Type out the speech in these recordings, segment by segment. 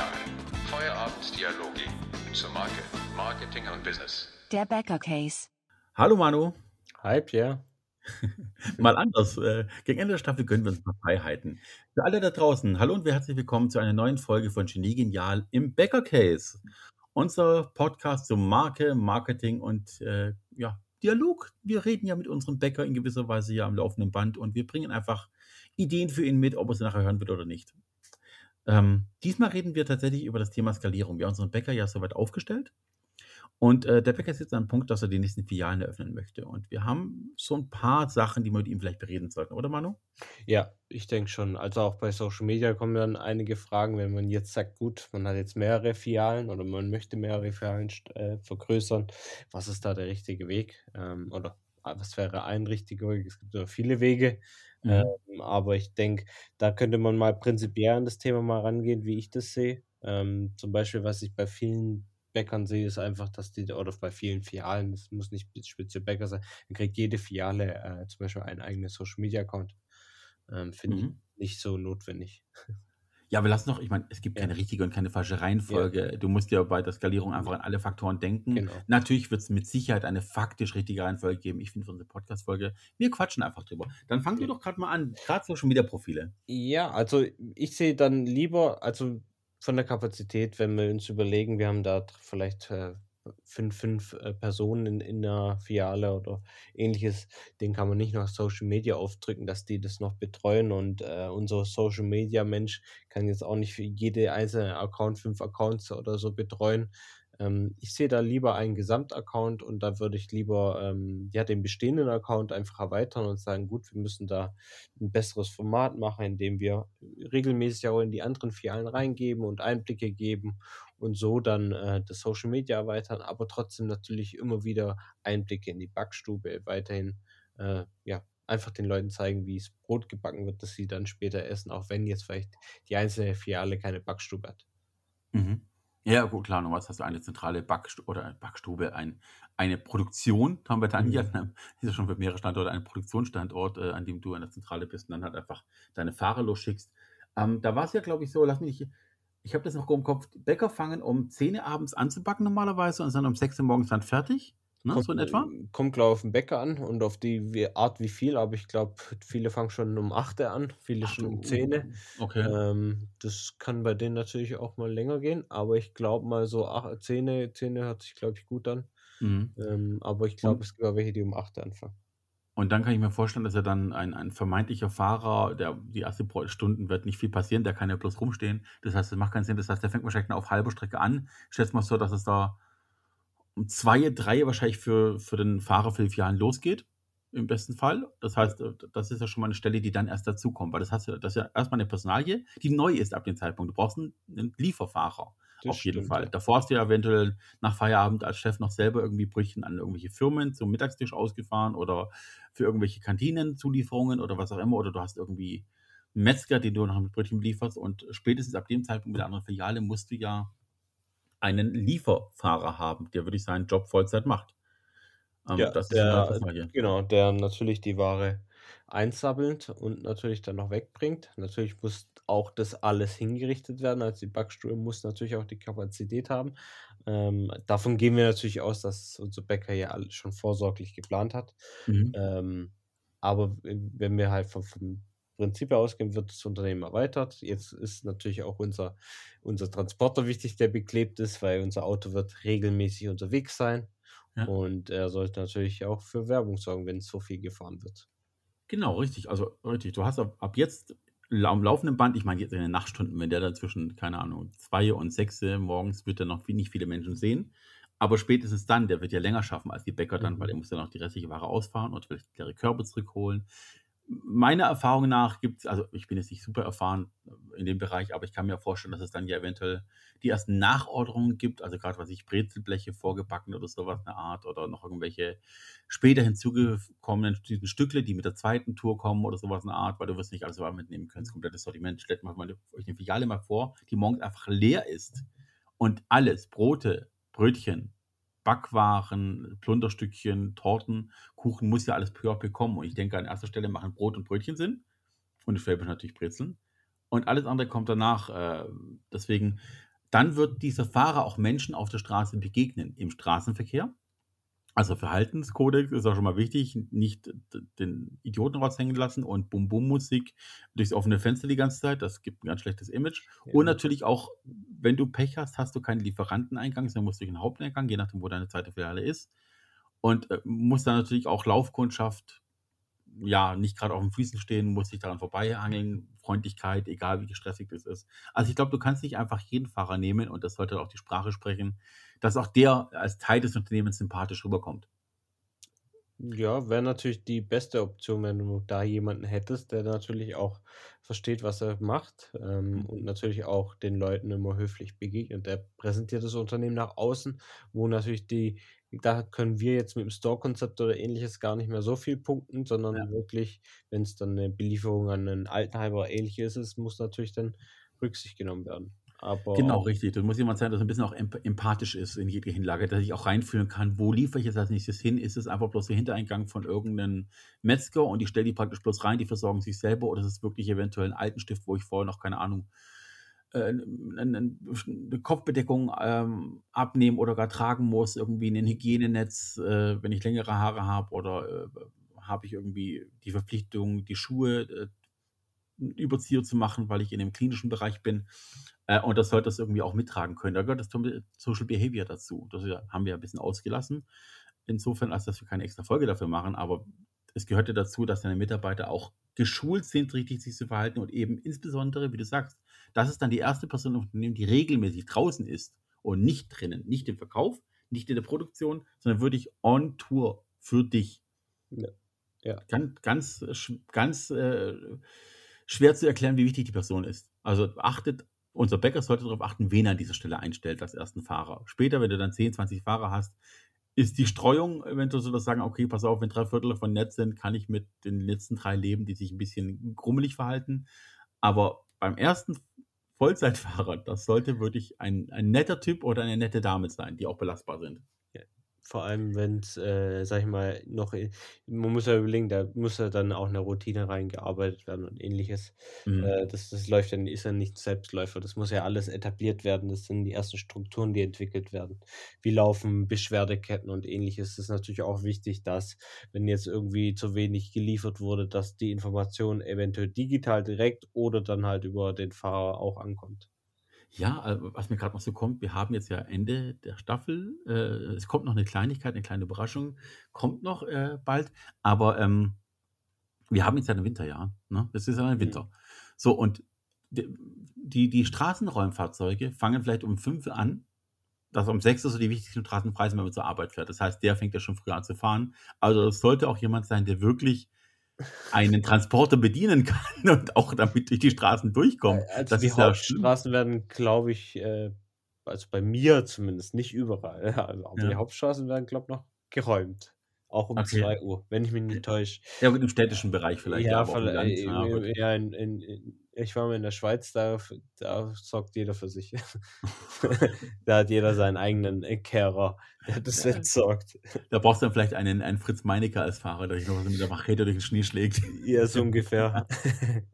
Genial. Feierabenddialoge zur Marke, Marketing und Business. Der Bäcker Case. Hallo Manu. Hi Pierre. Mal anders. Äh, gegen Ende der Staffel gönnen wir uns ein paar Freiheiten. Für alle da draußen, hallo und herzlich willkommen zu einer neuen Folge von Genie Genial im Bäcker Case. Unser Podcast zum Marke, Marketing und äh, ja, Dialog. Wir reden ja mit unserem Bäcker in gewisser Weise ja am laufenden Band und wir bringen einfach Ideen für ihn mit, ob er sie nachher hören wird oder nicht. Ähm, diesmal reden wir tatsächlich über das Thema Skalierung. Wir haben unseren Bäcker ja soweit aufgestellt. Und äh, der Bäcker ist jetzt an einem Punkt, dass er die nächsten Filialen eröffnen möchte. Und wir haben so ein paar Sachen, die wir mit ihm vielleicht bereden sollten, oder Manu? Ja, ich denke schon. Also auch bei Social Media kommen dann einige Fragen, wenn man jetzt sagt, gut, man hat jetzt mehrere Filialen oder man möchte mehrere Filialen äh, vergrößern. Was ist da der richtige Weg? Ähm, oder ah, was wäre ein richtiger Weg? Es gibt ja viele Wege. Mhm. Ähm, aber ich denke, da könnte man mal prinzipiell an das Thema mal rangehen, wie ich das sehe. Ähm, zum Beispiel, was ich bei vielen Bäckern sehe, ist einfach, dass die, oder bei vielen Filialen, das muss nicht speziell Bäcker sein, dann kriegt jede Filiale äh, zum Beispiel einen eigenen Social Media Account. Ähm, Finde mhm. ich nicht so notwendig. Ja, wir lassen doch, ich meine, es gibt keine richtige und keine falsche Reihenfolge. Ja. Du musst ja bei der Skalierung einfach an alle Faktoren denken. Genau. Natürlich wird es mit Sicherheit eine faktisch richtige Reihenfolge geben. Ich finde für unsere Podcast-Folge, wir quatschen einfach drüber. Dann fangen wir doch gerade mal an, gerade Social Media Profile. Ja, also ich sehe dann lieber, also von der Kapazität, wenn wir uns überlegen, wir haben da vielleicht äh, fünf, fünf äh, Personen in, in der Filiale oder ähnliches, den kann man nicht noch Social Media aufdrücken, dass die das noch betreuen und äh, unser Social Media Mensch kann jetzt auch nicht für jede einzelne Account fünf Accounts oder so betreuen. Ähm, ich sehe da lieber einen Gesamtaccount und da würde ich lieber ähm, ja, den bestehenden Account einfach erweitern und sagen, gut, wir müssen da ein besseres Format machen, indem wir regelmäßig auch in die anderen Filialen reingeben und Einblicke geben und so dann äh, das Social Media erweitern, aber trotzdem natürlich immer wieder Einblicke in die Backstube weiterhin äh, ja, einfach den Leuten zeigen, wie es Brot gebacken wird, dass sie dann später essen, auch wenn jetzt vielleicht die einzelne Filiale keine Backstube hat. Mhm. Ja, gut, klar, normalerweise hast du eine zentrale Backstube oder Backstube, ein, eine Produktion, haben wir dann mhm. hier, das ist ja schon für mehrere Standorte, ein Produktionsstandort, äh, an dem du an der Zentrale bist und dann halt einfach deine Fahrer losschickst. Ähm, da war es ja, glaube ich, so, lass mich nicht, ich habe das noch im Kopf, Bäcker fangen um 10 Uhr abends an zu backen normalerweise und sind um 6 Uhr morgens dann fertig. Ne, kommt, so in etwa? Kommt, glaube ich, auf den Bäcker an und auf die Art, wie viel, aber ich glaube, viele fangen schon um 8 Uhr an, viele Ach, schon um 10 Uhr. Okay. Ähm, das kann bei denen natürlich auch mal länger gehen, aber ich glaube mal so 8, 10, Uhr, 10 Uhr hört sich, glaube ich, gut an. Mhm. Ähm, aber ich glaube, es gibt auch welche, die um 8 Uhr anfangen. Und dann kann ich mir vorstellen, dass er dann ein, ein vermeintlicher Fahrer, der die ersten Stunden wird nicht viel passieren, der kann ja bloß rumstehen. Das heißt, das macht keinen Sinn. Das heißt, der fängt wahrscheinlich auf halber Strecke an. Stellt mal so, dass es da um zwei, drei wahrscheinlich für, für den Fahrer für die Filialen losgeht, im besten Fall. Das heißt, äh, das ist ja schon mal eine Stelle, die dann erst dazukommt, weil das, hast du, das ist ja erstmal eine Personalie, die neu ist ab dem Zeitpunkt. Du brauchst einen, einen Lieferfahrer. Das auf jeden stimmt, Fall. Ja. Davor hast du ja eventuell nach Feierabend als Chef noch selber irgendwie Brüchen an irgendwelche Firmen zum Mittagstisch ausgefahren oder für irgendwelche Kantinenzulieferungen oder was auch immer. Oder du hast irgendwie einen Metzger, den du noch mit Brötchen belieferst. Und spätestens ab dem Zeitpunkt mit der anderen Filiale musst du ja einen Lieferfahrer haben, der wirklich seinen Job Vollzeit macht. Ähm, ja, der, genau, der natürlich die Ware einsammelt und natürlich dann noch wegbringt. Natürlich muss auch das alles hingerichtet werden. Also die Backstube muss natürlich auch die Kapazität haben. Ähm, davon gehen wir natürlich aus, dass unser Bäcker ja schon vorsorglich geplant hat. Mhm. Ähm, aber wenn wir halt vom, vom Prinzip ausgehen, wird das Unternehmen erweitert. Jetzt ist natürlich auch unser, unser Transporter wichtig, der beklebt ist, weil unser Auto wird regelmäßig unterwegs sein. Ja. Und er sollte natürlich auch für Werbung sorgen, wenn so viel gefahren wird. Genau, richtig. Also richtig. Du hast ab, ab jetzt am laufenden Band, ich meine jetzt in den Nachtstunden, wenn der da zwischen, keine Ahnung, zwei und sechs morgens wird er noch nicht viele Menschen sehen. Aber spätestens dann, der wird ja länger schaffen als die Bäcker dann, mhm. weil er muss dann noch die restliche Ware ausfahren und vielleicht leere Körbe zurückholen meiner Erfahrung nach gibt es, also ich bin jetzt nicht super erfahren in dem Bereich, aber ich kann mir vorstellen, dass es dann ja eventuell die ersten Nachorderungen gibt, also gerade was ich Brezelbleche vorgebacken oder sowas eine Art oder noch irgendwelche später hinzugekommenen Stückle, die mit der zweiten Tour kommen oder sowas eine Art, weil du wirst nicht alles mitnehmen können, das komplette Sortiment. Stellt mal euch eine Filiale mal vor, die morgens einfach leer ist und alles, Brote, Brötchen, Backwaren, Plunderstückchen, Torten, Kuchen muss ja alles peu à peu kommen. Und ich denke, an erster Stelle machen Brot und Brötchen Sinn. Und Schwäbisch natürlich Brezeln. Und alles andere kommt danach. Äh, deswegen, dann wird dieser Fahrer auch Menschen auf der Straße begegnen, im Straßenverkehr. Also Verhaltenskodex ist auch schon mal wichtig, nicht den Idioten raushängen lassen und Bum-Bum-Musik durchs offene Fenster die ganze Zeit, das gibt ein ganz schlechtes Image. Und Ja. natürlich auch, wenn du Pech hast, hast du keinen Lieferanteneingang, sondern musst durch den Haupteingang, je nachdem, wo deine zweite Filiale ist. Und äh, musst dann natürlich auch Laufkundschaft, ja, nicht gerade auf den Füßen stehen, musst dich daran vorbeihangeln, Freundlichkeit, egal wie stressig das ist. Also ich glaube, du kannst nicht einfach jeden Fahrer nehmen und das sollte auch die Sprache sprechen, dass auch der als Teil des Unternehmens sympathisch rüberkommt. Ja, wäre natürlich die beste Option, wenn du da jemanden hättest, der natürlich auch versteht, was er macht, ähm, Mhm. und natürlich auch den Leuten immer höflich begegnet. Der präsentiert das Unternehmen nach außen, wo natürlich die da können wir jetzt mit dem Store-Konzept oder Ähnliches gar nicht mehr so viel punkten, sondern Ja. wirklich, wenn es dann 'ne Belieferung an 'nen Altenheim oder Ähnliches ist, muss natürlich dann Rücksicht genommen werden. Aber Genau, richtig. Das muss jemand sein, der so 'n bisschen auch emp empathisch ist in jede Hinlage, der sich auch reinfühlen kann: „Wo liefere ich jetzt als Nächstes hin? Ist es einfach bloß der Hintereingang von irgend 'nen Metzger und ich stelle die praktisch bloß rein, die versorgen sich selber oder ist es wirklich eventuell 'n Altenstift, wo ich vorher noch, keine Ahnung, äh, 'n 'n 'ne Kopfbedeckung, ähm, abnehmen oder gar tragen muss, irgendwie 'nen Hygienenetz, äh, wenn ich längere Haare habe oder, äh, habe ich irgendwie die Verpflichtung, die Schuhe, äh, Überzieher zu machen, weil ich in dem klinischen Bereich bin. Äh, und das sollte das irgendwie auch mittragen können. Da gehört das Social Behavior dazu. Das haben wir ja 'n bisschen ausgelassen. Insofern, als dass wir keine extra Folge dafür machen, aber es gehört ja dazu, dass deine Mitarbeiter auch geschult sind, richtig sich zu verhalten und eben insbesondere, wie du sagst, das ist dann die erste Person im Unternehmen, die regelmäßig draußen ist und nicht drinnen, nicht im Verkauf, nicht in der Produktion, sondern wirklich on Tour für dich. Ja. Ja. Gan ganz sch ganz, äh, schwer zu erklären, wie wichtig die Person ist. Also, achtet unser Bäcker sollte darauf achten, wen er an dieser Stelle einstellt als ersten Fahrer. Später, wenn du dann 10, 20 Fahrer hast, ist die Streuung eventuell so, dass sagen: „Okay, pass auf, wenn 3/4 davon nett sind, kann ich mit den letzten 3 leben, die sich 'n bisschen grummelig verhalten.“ Aber beim ersten Vollzeitfahrer, das sollte wirklich ein ein netter Typ oder eine nette Dame sein, die auch belastbar sind. Vor allem, wenn's, äh, sage ich mal, noch i man muss ja überlegen, da muss ja dann auch 'ne Routine reingearbeitet werden und Ähnliches. Mhm. Äh, das das läuft dann ist ja nicht Selbstläufer. Das muss ja alles etabliert werden. Das sind die ersten Strukturen, die entwickelt werden. Wie laufen Beschwerdeketten und Ähnliches? Das ist natürlich auch wichtig, dass, wenn jetzt irgendwie zu wenig geliefert wurde, dass die Information eventuell digital direkt oder dann halt über den Fahrer auch ankommt. Ja, äh, was mir grad noch so kommt, wir haben jetzt ja Ende der Staffel. Äh, es kommt noch 'ne Kleinigkeit, 'ne kleine Überraschung, kommt noch, äh, bald. Aber, ähm, wir haben jetzt ja 'nen Winter, ja, ne? Es ist ja ein Mhm. Winter. So und die die Straßenräumfahrzeuge fangen vielleicht um 5 an. Also, um 6 ist so die wichtigsten Straßenpreise, wenn man zur Arbeit fährt. Das heißt, der fängt ja schon früher an zu fahren. Also, es sollte auch jemand sein, der wirklich einen Transporter bedienen kann und auch damit durch die Straßen durchkommt. Äh, also, Das die ist ja. Hauptstraßen werden, glaube ich, äh also, bei mir zumindest, nicht überall, ja, also, aber die Ja. Hauptstraßen werden, glaube ich, noch geräumt. Auch um Okay. 2:00, wenn ich mich nicht täusche. Ja gut, im städtischen Bereich vielleicht, ja, Ja, äh, ja gut. ja, in in in ich war mal in der Schweiz, da da sorgt jeder für sich. Da hat jeder seinen eigenen, Kehrer, der das Ja. entsorgt. Da brauchst du dann vielleicht einen einen Fritz Meinecke als Fahrer, der dich noch so mit der Machete durch den Schnee schlägt. Ja, so ungefähr.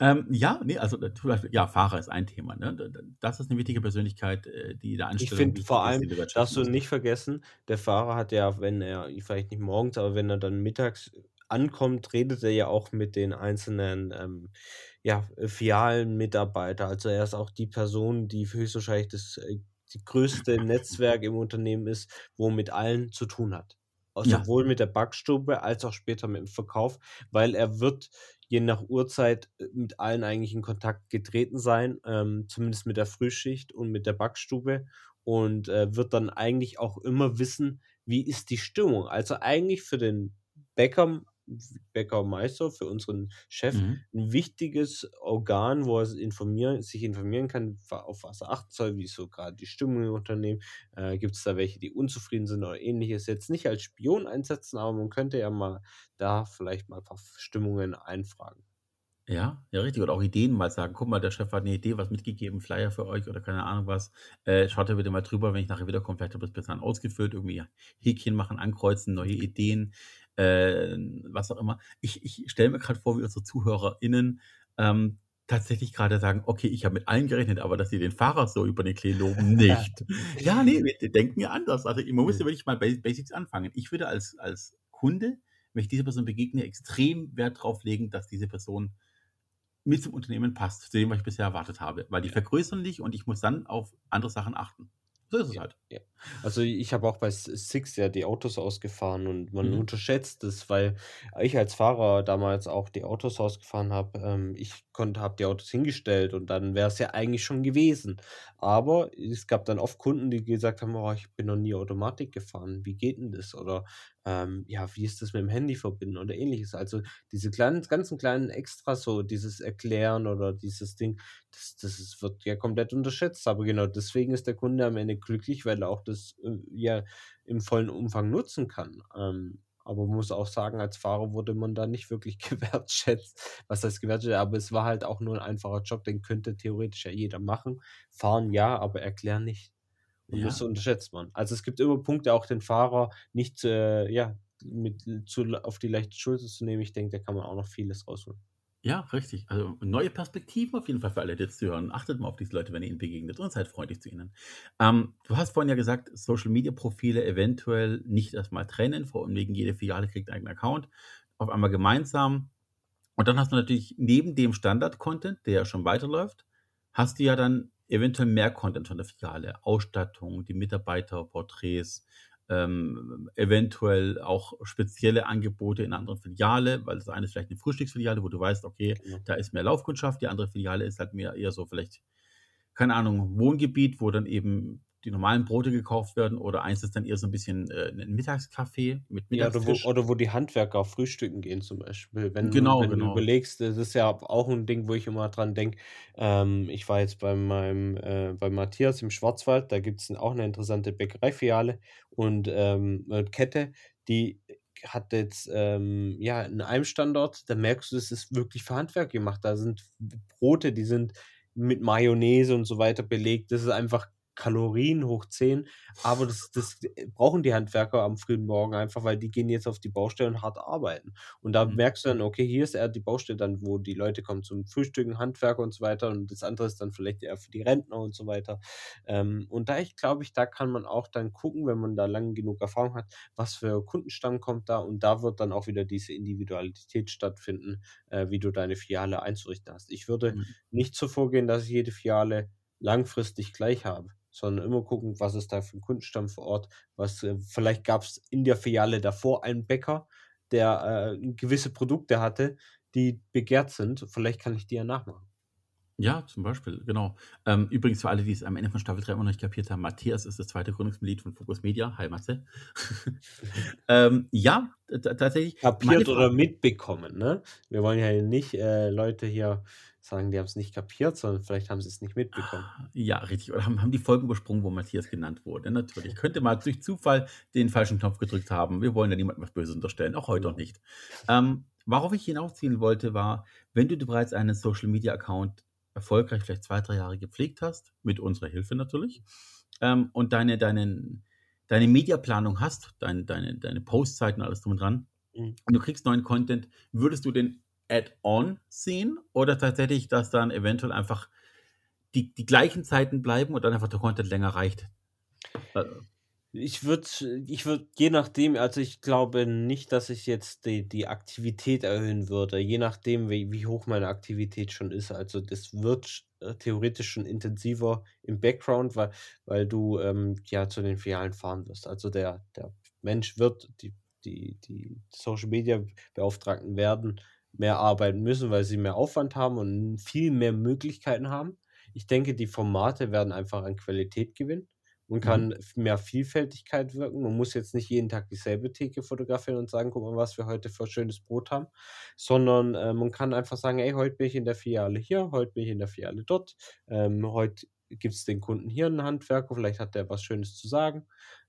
Ähm, ja, ne, also, äh, zum Beispiel ja, Fahrer ist ein Thema, ne? Das ist 'ne wichtige Persönlichkeit, äh, die der Ich Anstellung finde vor allem darfst du nicht vergessen, der Fahrer hat ja, wenn er vielleicht nicht morgens, aber wenn er dann mittags ankommt, redet er ja auch mit den einzelnen, ähm, ja, äh, Filialenmitarbeiter. Also, er ist auch die Person, die höchstwahrscheinlich das, äh die größte Netzwerk im Unternehmen ist, wo mit allen zu tun hat. Also, Ja. sowohl mit der Backstube als auch später mit dem Verkauf, weil er wird je nach Uhrzeit, äh, mit allen eigentlich in Kontakt getreten sein, ähm, zumindest mit der Frühschicht und mit der Backstube und, äh, wird dann eigentlich auch immer wissen, wie ist die Stimmung. Also, eigentlich für den Bäcker Bäckermeister, für unseren Chef Mhm. 'n wichtiges Organ, wo er s informieren sich informieren kann, auf was er achten soll, wie ist so grad die Stimmung im Unternehmen, äh, gibt's da welche, die unzufrieden sind oder Ähnliches. Jetzt nicht als Spion einsetzen, aber man könnte ja mal da vielleicht mal 'n paar Stimmungen einfragen. Ja, ja, richtig. Oder auch Ideen mal sagen: „Guck mal, der Chef hat 'ne Idee, was mitgegeben, Flyer für euch oder keine Ahnung was. Äh, schaut da bitte mal drüber, wenn ich nachher wiederkomme, vielleicht habt ihr's bis dahin ausgefüllt.“ Irgendwie Häkchen machen, ankreuzen, neue Ideen, äh, was auch immer. Ich ich stelle mir grad vor, wie unsere ZuhörerInnen, ähm, tatsächlich gerade sagen, okay, ich habe mit allen gerechnet, aber dass sie den Fahrer so über den Klee loben, nicht. ja, nee, wir denken ja anders. Also man muss ja wirklich mal Basics anfangen. Ich würde als, als Kunde, wenn ich dieser Person begegne, extrem Wert darauf legen, dass diese Person mit zum Unternehmen passt, zu dem, was ich bisher erwartet habe. Weil die vergrößern dich und ich muss dann auf andere Sachen achten. So ist es Ja, halt. ja. Also ich habe auch bei Six ja die Autos ausgefahren und man Mhm. unterschätzt es, weil ich als Fahrer damals auch die Autos ausgefahren habe. Ähm, ich konnte, habe die Autos hingestellt und dann wäre es ja eigentlich schon gewesen. Aber es gab dann oft Kunden, die gesagt haben, oh, ich bin noch nie Automatik gefahren. Wie geht denn das? Oder ähm, ja, wie ist das mit dem Handy verbinden oder ähnliches. Also diese kleinen, ganzen kleinen Extras, so dieses Erklären oder dieses Ding, das, das wird ja komplett unterschätzt. Aber genau deswegen ist der Kunde am Ende glücklich, weil er auch das äh, ja im vollen Umfang nutzen kann. Ähm, aber man muss auch sagen, als Fahrer wurde man da nicht wirklich gewertschätzt. Was heißt gewertschätzt? Aber es war halt auch nur ein einfacher Job, den könnte theoretisch ja jeder machen. Fahren ja, aber erklären nicht. Und Ja. das unterschätzt man. Also es gibt immer Punkte, auch den Fahrer nicht äh, ja, mit zu, auf die leichte Schulter zu nehmen. Ich denke, da kann man auch noch vieles rausholen. Ja, richtig. Also neue Perspektiven auf jeden Fall für alle, die jetzt zuhören. Achtet mal auf diese Leute, wenn ihr ihnen begegnet und seid freundlich zu ihnen. Ähm, du hast vorhin ja gesagt, Social Media Profile eventuell nicht erstmal trennen, vor allem wegen jede Filiale kriegt einen eigenen Account, auf einmal gemeinsam. Und dann hast du natürlich neben dem Standard-Content, der ja schon weiterläuft, hast du ja dann eventuell mehr Content von der Filiale. Ausstattung, die Mitarbeiterporträts, ähm, eventuell auch spezielle Angebote in einer anderen Filiale, weil das eine ist vielleicht eine Frühstücksfiliale, wo du weißt, okay, Genau. da ist mehr Laufkundschaft, die andere Filiale ist halt mehr eher so vielleicht, keine Ahnung, Wohngebiet, wo dann eben die normalen Brote gekauft werden oder eins ist dann eher so ein bisschen äh, ein Mittagskaffee mit Ja, oder wo, Mittagstisch. oder wo die Handwerker auf Frühstücken gehen zum Beispiel. Wenn, Genau, wenn du genau. überlegst, das ist ja auch ein Ding, wo ich immer dran denke. Ähm, ich war jetzt bei meinem, äh, bei Matthias im Schwarzwald, da gibt es auch eine interessante Bäckereifiliale und ähm, äh, Kette, die hat jetzt ähm, ja in einem Standort, da merkst du, es ist wirklich für Handwerk gemacht. Da sind Brote, die sind mit Mayonnaise und so weiter belegt. Das ist einfach Kalorien hoch 10, aber das, das brauchen die Handwerker am frühen Morgen einfach, weil die gehen jetzt auf die Baustelle und hart arbeiten. Und da Mhm. merkst du dann, okay, hier ist eher die Baustelle dann, wo die Leute kommen zum Frühstücken, Handwerker und so weiter und das andere ist dann vielleicht eher für die Rentner und so weiter. Ähm, und da ich glaube ich, da kann man auch dann gucken, wenn man da lang genug Erfahrung hat, was für Kundenstamm kommt da und da wird dann auch wieder diese Individualität stattfinden, äh, wie du deine Filiale einzurichten hast. Ich würde Mhm. nicht so vorgehen, dass ich jede Filiale langfristig gleich habe, sondern immer gucken, was ist da für ein Kundenstamm vor Ort, was äh, vielleicht gab es in der Filiale davor einen Bäcker, der äh, gewisse Produkte hatte, die begehrt sind. Vielleicht kann ich die ja nachmachen. Ja, zum Beispiel, genau. Ähm, übrigens für alle, die es am Ende von Staffel 3 immer noch nicht kapiert haben, Matthias ist das zweite Gründungsmitglied von Focus Media. Hi, Matze. ähm, ja, tatsächlich. Kapiert oder mitbekommen, ne? Wir wollen ja nicht äh, Leute hier sagen, die haben es nicht kapiert, sondern vielleicht haben sie es nicht mitbekommen. ja, richtig. Oder haben, haben die Folgen übersprungen, wo Matthias genannt wurde. Natürlich. Könnte mal durch Zufall den falschen Knopf gedrückt haben. Wir wollen ja niemandem was Böses unterstellen, auch heute noch nicht. Ähm, worauf ich hinausziehen wollte, war, wenn du bereits einen Social Media Account erfolgreich vielleicht zwei, drei Jahre gepflegt hast, mit unserer Hilfe natürlich, ähm, und deine, deine, deine Mediaplanung hast, dein, deine, deine Postzeiten, alles drum und dran, Mhm. und du kriegst neuen Content, würdest du den Add-on sehen oder tatsächlich, dass dann eventuell einfach die, die gleichen Zeiten bleiben und dann einfach der Content länger reicht? Äh, Ich würde, ich würde, je nachdem, also ich glaube nicht, dass ich jetzt die, die Aktivität erhöhen würde, je nachdem, wie, wie hoch meine Aktivität schon ist. Also das wird äh, theoretisch schon intensiver im Background, weil, weil du ähm, ja zu den Filialen fahren wirst. Also der, der Mensch wird, die, die, die Social Media Beauftragten werden mehr arbeiten müssen, weil sie mehr Aufwand haben und viel mehr Möglichkeiten haben. Ich denke, die Formate werden einfach an Qualität gewinnen und mhm. kann f- mehr Vielfältigkeit wirken. Man muss jetzt nicht jeden Tag dieselbe Theke fotografieren und sagen, guck mal, was wir heute für schönes Brot haben, sondern äh, man kann einfach sagen, ey, heute bin ich in der Filiale hier, heute bin ich in der Filiale dort, ähm, heute gibt es den Kunden hier einen Handwerker, vielleicht hat der was Schönes zu sagen.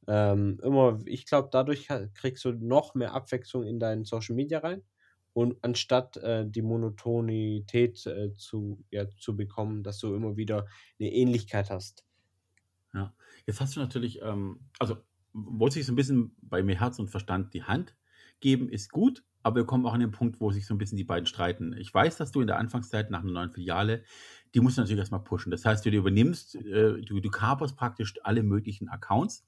Ähm, immer, ich glaube, dadurch kriegst du noch mehr Abwechslung in deinen Social Media rein. Und anstatt äh, die Monotonität äh, zu, ja, zu bekommen, dass du immer wieder eine Ähnlichkeit hast. Ja, jetzt hast du natürlich, ähm, also wollte ich so ein bisschen bei mir Herz und Verstand die Hand geben, ist gut. aber wir kommen auch an den Punkt, wo sich so ein bisschen die beiden streiten. Ich weiß, dass du in der Anfangszeit nach einer neuen Filiale, die musst du natürlich erstmal pushen. Das heißt, du übernimmst, äh, du, du kaperst praktisch alle möglichen Accounts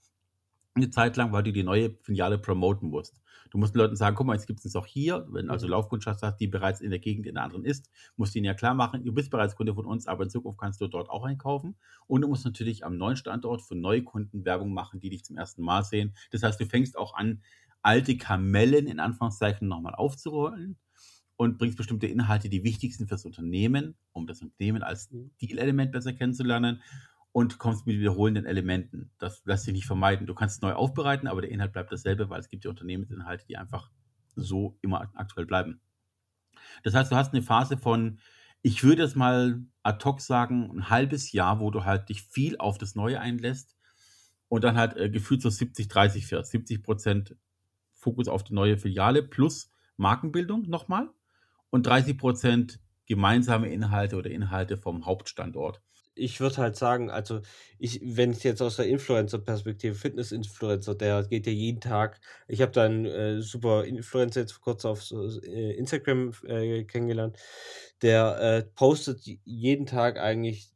eine Zeit lang, weil du die neue Filiale promoten musst. Du musst den Leuten sagen, guck mal, jetzt gibt es auch hier, wenn also Mhm. Laufkundschaft hast, die bereits in der Gegend in der anderen ist, musst du ihnen ja klar machen, du bist bereits Kunde von uns, aber in Zukunft kannst du dort auch einkaufen. Und du musst natürlich am neuen Standort für neue Kunden Werbung machen, die dich zum ersten Mal sehen. Das heißt, du fängst auch an, alte Kamellen in Anführungszeichen nochmal aufzurollen und bringst bestimmte Inhalte, die wichtig sind fürs Unternehmen, um das Unternehmen als Mhm. Stilelement besser kennenzulernen und kommst mit wiederholenden Elementen. Das lässt sich nicht vermeiden. Du kannst es neu aufbereiten, aber der Inhalt bleibt dasselbe, weil es gibt ja Unternehmensinhalte, die einfach so immer aktuell bleiben. Das heißt, du hast eine Phase von, ich würde jetzt mal ad hoc sagen, ein halbes Jahr, wo du halt dich viel auf das Neue einlässt und dann halt äh, gefühlt so 70, 30 fährst. 70 Prozent Fokus auf die neue Filiale plus Markenbildung nochmal und 30 Prozent gemeinsame Inhalte oder Inhalte vom Hauptstandort. Ich würde halt sagen, also ich, wenn ich jetzt aus der Influencer-Perspektive, Fitness-Influencer, der geht ja jeden Tag. Ich habe da einen äh, super Influencer jetzt kurzem auf äh, Instagram äh, kennengelernt. Der äh, postet jeden Tag eigentlich,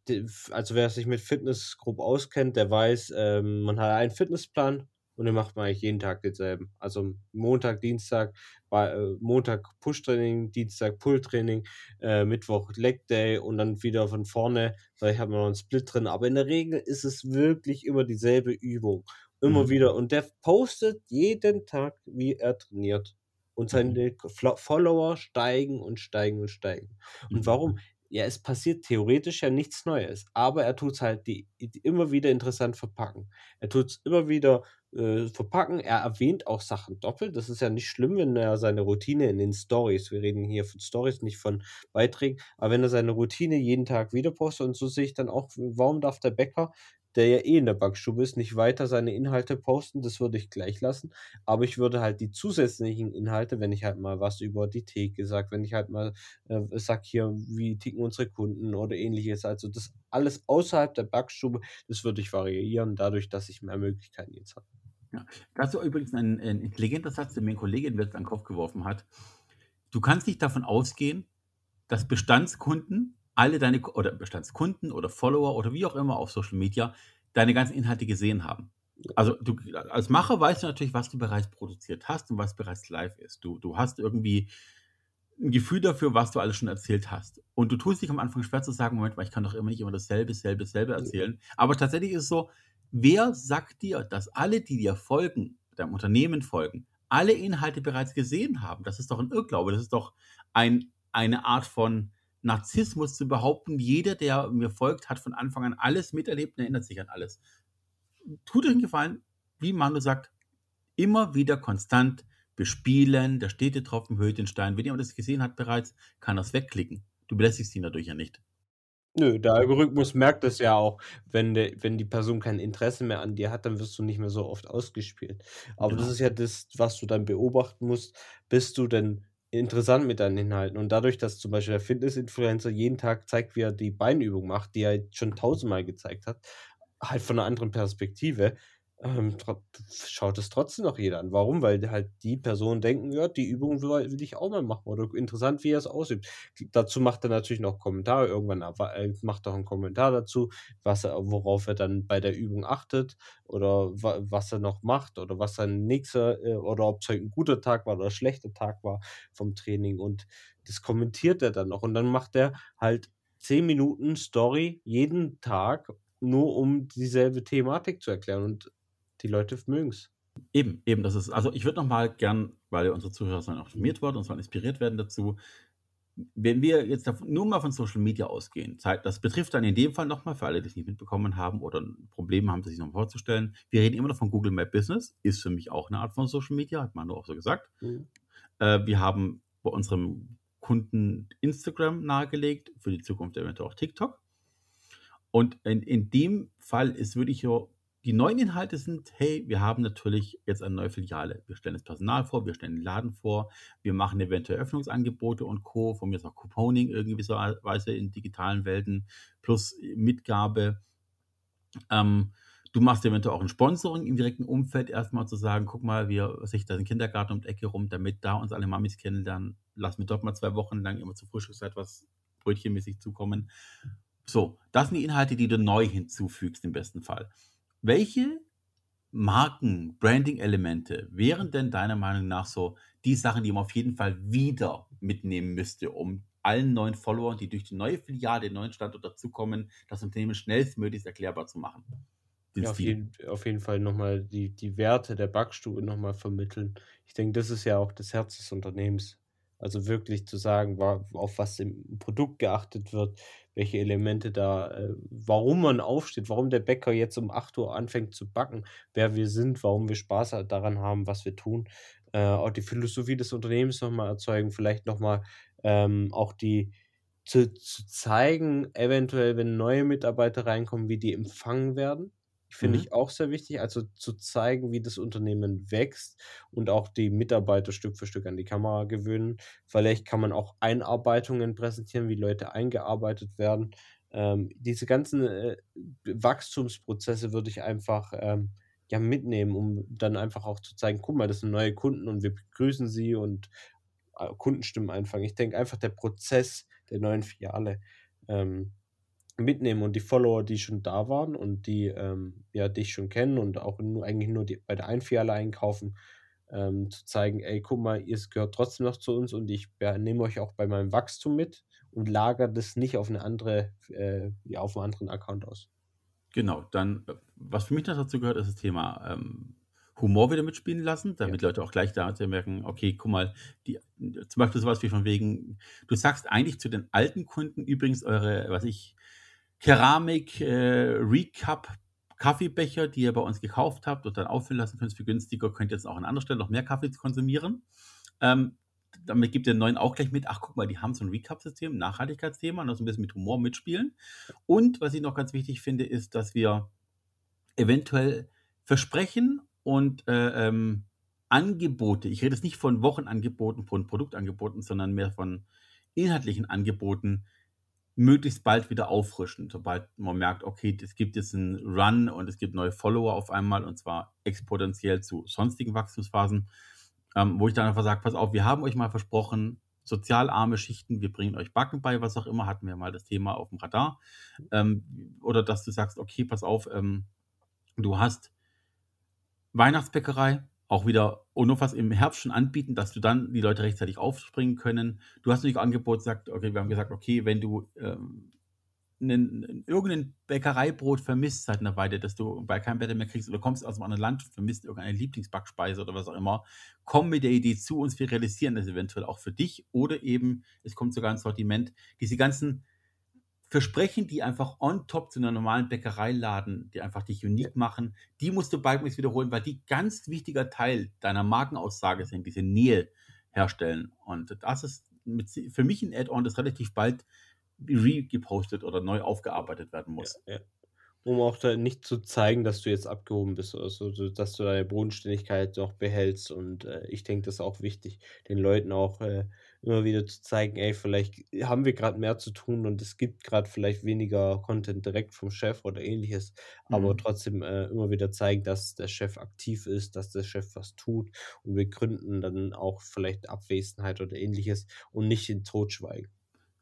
also wer sich mit Fitness grob auskennt, der weiß, ähm, man hat einen Fitnessplan und den macht man eigentlich jeden Tag denselben. Also Montag, Dienstag, äh, Montag Push-Training, Dienstag Pull-Training, äh, Mittwoch Leg Day und dann wieder von vorne. Vielleicht hat man noch einen Split drin, aber in der Regel ist es wirklich immer dieselbe Übung. Immer Mhm. wieder. Und der postet jeden Tag, wie er trainiert. Und Mhm. seine Flo- Follower steigen und steigen und steigen. Und Mhm. warum? Ja, es passiert theoretisch ja nichts Neues, aber er tut es halt die, die immer wieder interessant verpacken. Er tut es immer wieder äh, verpacken. Er erwähnt auch Sachen doppelt. Das ist ja nicht schlimm, wenn er seine Routine in den Stories, wir reden hier von Stories, nicht von Beiträgen, aber wenn er seine Routine jeden Tag wieder postet und so sehe ich dann auch, warum darf der Bäcker, der ja eh in der Backstube ist, nicht weiter seine Inhalte posten? Das würde ich gleich lassen. Aber ich würde halt die zusätzlichen Inhalte, wenn ich halt mal was über die Theke sage, wenn ich halt mal äh, sag hier, wie ticken unsere Kunden oder ähnliches, also das alles außerhalb der Backstube, das würde ich variieren, dadurch, dass ich mehr Möglichkeiten jetzt habe. Ja. Dazu übrigens ein, ein intelligenter Satz, den mir ein Kollege in an den Kopf geworfen hat. Du kannst nicht davon ausgehen, dass Bestandskunden alle deine oder Bestandskunden oder Follower oder wie auch immer auf Social Media deine ganzen Inhalte gesehen haben. Also du als Macher weißt du natürlich, was du bereits produziert hast und was bereits live ist. Du, du hast irgendwie ein Gefühl dafür, was du alles schon erzählt hast. Und du tust dich am Anfang schwer zu sagen, Moment mal, ich kann doch immer nicht immer dasselbe, dasselbe, dasselbe erzählen. Aber tatsächlich ist es so, wer sagt dir, dass alle, die dir folgen, deinem Unternehmen folgen, alle Inhalte bereits gesehen haben? Das ist doch ein Irrglaube. Das ist doch ein, eine Art von Narzissmus zu behaupten, jeder, der mir folgt, hat von Anfang an alles miterlebt und erinnert sich an alles. Tut euch einen Gefallen, wie Manu sagt, immer wieder konstant bespielen, der Städtetropfen höht den Stein. Wenn jemand das gesehen hat bereits, kann er es wegklicken. Du belästigst ihn dadurch ja nicht. Nö, der Algorithmus merkt es ja auch, wenn, de, wenn die Person kein Interesse mehr an dir hat, dann wirst du nicht mehr so oft ausgespielt. Aber Genau. das ist ja das, was du dann beobachten musst, bist du denn interessant mit deinen Inhalten. Und dadurch, dass zum Beispiel der Fitness-Influencer jeden Tag zeigt, wie er die Beinübung macht, die er schon tausendmal gezeigt hat, halt von einer anderen Perspektive, ähm, schaut es trotzdem noch jeder an. Warum? Weil halt die Personen denken, ja, die Übung will, will ich auch mal machen oder interessant, wie er es ausübt. Dazu macht er natürlich noch Kommentare. Irgendwann aber, äh, macht er einen Kommentar dazu, was er, worauf er dann bei der Übung achtet oder wa was er noch macht oder was sein nächster äh, oder ob es halt ein guter Tag war oder ein schlechter Tag war vom Training und das kommentiert er dann noch und dann macht er halt 10 Minuten Story jeden Tag, nur um dieselbe Thematik zu erklären und die Leute mögen es. Eben, eben, das ist, also ich würde noch mal gern, weil unsere Zuhörer sollen auch informiert werden und sollen inspiriert werden dazu, wenn wir jetzt nur mal von Social Media ausgehen, das betrifft dann in dem Fall nochmal für alle, die es nicht mitbekommen haben oder ein Problem haben, sich noch vorzustellen, wir reden immer noch von Google Map Business, ist für mich auch eine Art von Social Media, hat Manu auch so gesagt. Mhm. Äh, wir haben bei unserem Kunden Instagram nahegelegt, für die Zukunft eventuell auch TikTok. Und in, in dem Fall ist wirklich so, die neuen Inhalte sind, hey, wir haben natürlich jetzt eine neue Filiale. Wir stellen das Personal vor, wir stellen den Laden vor, wir machen eventuell Öffnungsangebote und Co. Von mir ist auch Couponing irgendwie so Weise in digitalen Welten plus Mitgabe. Ähm, Du machst eventuell auch ein Sponsoring im direkten Umfeld, erstmal zu sagen, guck mal, wir sich da den Kindergarten um die Ecke rum, damit da uns alle Mamis kennenlernen. Lass mir dort mal zwei Wochen lang immer zur Frühstückszeit was brötchenmäßig zukommen. So, das sind die Inhalte, die du neu hinzufügst im besten Fall. Welche Marken, Branding-Elemente wären denn deiner Meinung nach so die Sachen, die man auf jeden Fall wieder mitnehmen müsste, um allen neuen Followern, die durch die neue Filiale, den neuen Standort dazukommen, das Unternehmen schnellstmöglichst erklärbar zu machen? Ja, auf jeden, auf jeden Fall nochmal die, die Werte der Backstube nochmal vermitteln. Ich denke, das ist ja auch das Herz des Unternehmens. Also wirklich zu sagen, auf was im Produkt geachtet wird, welche Elemente da, äh, warum man aufsteht, warum der Bäcker jetzt um 8 Uhr anfängt zu backen, wer wir sind, warum wir Spaß daran haben, was wir tun. Äh, auch die Philosophie des Unternehmens nochmal erzeugen, vielleicht nochmal ähm, auch die zu, zu zeigen, eventuell, wenn neue Mitarbeiter reinkommen, wie die empfangen werden. Finde Mhm. ich auch sehr wichtig, also zu zeigen, wie das Unternehmen wächst und auch die Mitarbeiter Stück für Stück an die Kamera gewöhnen. Vielleicht kann man auch Einarbeitungen präsentieren, wie Leute eingearbeitet werden. Ähm, diese ganzen äh, Wachstumsprozesse würde ich einfach ähm, ja mitnehmen, um dann einfach auch zu zeigen, guck mal, das sind neue Kunden und wir begrüßen sie und äh, Kundenstimmen einfangen. Ich denke einfach der Prozess der neuen Filiale ähm, mitnehmen und die Follower, die schon da waren und die ähm, ja dich schon kennen und auch nur, eigentlich nur die, bei der einen Filiale einkaufen, ähm, zu zeigen, ey, guck mal, ihr gehört trotzdem noch zu uns und ich ja, nehme euch auch bei meinem Wachstum mit und lagere das nicht auf eine andere, äh, ja, auf einen anderen Account aus. Genau, dann, äh, was für mich noch dazu gehört, ist das Thema ähm, Humor wieder mitspielen lassen, damit Leute auch gleich da merken, okay, guck mal, die, zum Beispiel sowas wie von wegen, du sagst eigentlich zu den alten Kunden übrigens eure, was ich, Keramik, äh, Recap, Kaffeebecher, die ihr bei uns gekauft habt und dann auffüllen lassen könnt für günstiger, könnt ihr jetzt auch an anderer Stelle noch mehr Kaffee konsumieren. Ähm, damit gibt ihr den neuen auch gleich mit, ach guck mal, die haben so ein Recap-System, Nachhaltigkeitsthema, und das ein bisschen mit Humor mitspielen. Und was ich noch ganz wichtig finde, ist, dass wir eventuell Versprechen und äh, ähm, Angebote, ich rede jetzt nicht von Wochenangeboten, von Produktangeboten, sondern mehr von inhaltlichen Angeboten, möglichst bald wieder auffrischen, sobald man merkt, okay, es gibt jetzt einen Run und es gibt neue Follower auf einmal und zwar exponentiell zu sonstigen Wachstumsphasen, ähm, wo ich dann einfach sage, pass auf, wir haben euch mal versprochen, sozial arme Schichten, wir bringen euch Backen bei, was auch immer, hatten wir mal das Thema auf dem Radar. Ähm, oder dass du sagst, okay, pass auf, ähm, du hast Weihnachtsbäckerei, auch wieder und noch was im Herbst schon anbieten, dass du dann die Leute rechtzeitig aufspringen können. Du hast natürlich Angebot, sagt, okay, wir haben gesagt, okay, wenn du ähm, einen, irgendein Bäckereibrot vermisst seit einer Weile, dass du bei keinem Wetter mehr kriegst oder kommst aus einem anderen Land, vermisst irgendeine Lieblingsbackspeise oder was auch immer, komm mit der Idee zu uns, wir realisieren das eventuell auch für dich oder eben, es kommt sogar ein Sortiment, diese ganzen Versprechen, die einfach on top zu einer normalen Bäckereiladen, die einfach dich unique machen, die musst du baldmöglichst wiederholen, weil die ganz wichtiger Teil deiner Markenaussage sind, diese Nähe herstellen. Und das ist mit, für mich ein Add-on, das relativ bald re-gepostet oder neu aufgearbeitet werden muss. Ja, ja. Um auch da nicht zu zeigen, dass du jetzt abgehoben bist oder so, so dass du deine Bodenständigkeit noch behältst. Und äh, ich denke, das ist auch wichtig, den Leuten auch äh, immer wieder zu zeigen, ey, vielleicht haben wir gerade mehr zu tun und es gibt gerade vielleicht weniger Content direkt vom Chef oder ähnliches, aber Mhm. trotzdem äh, immer wieder zeigen, dass der Chef aktiv ist, dass der Chef was tut und wir gründen dann auch vielleicht Abwesenheit oder ähnliches und nicht in Totschweigen.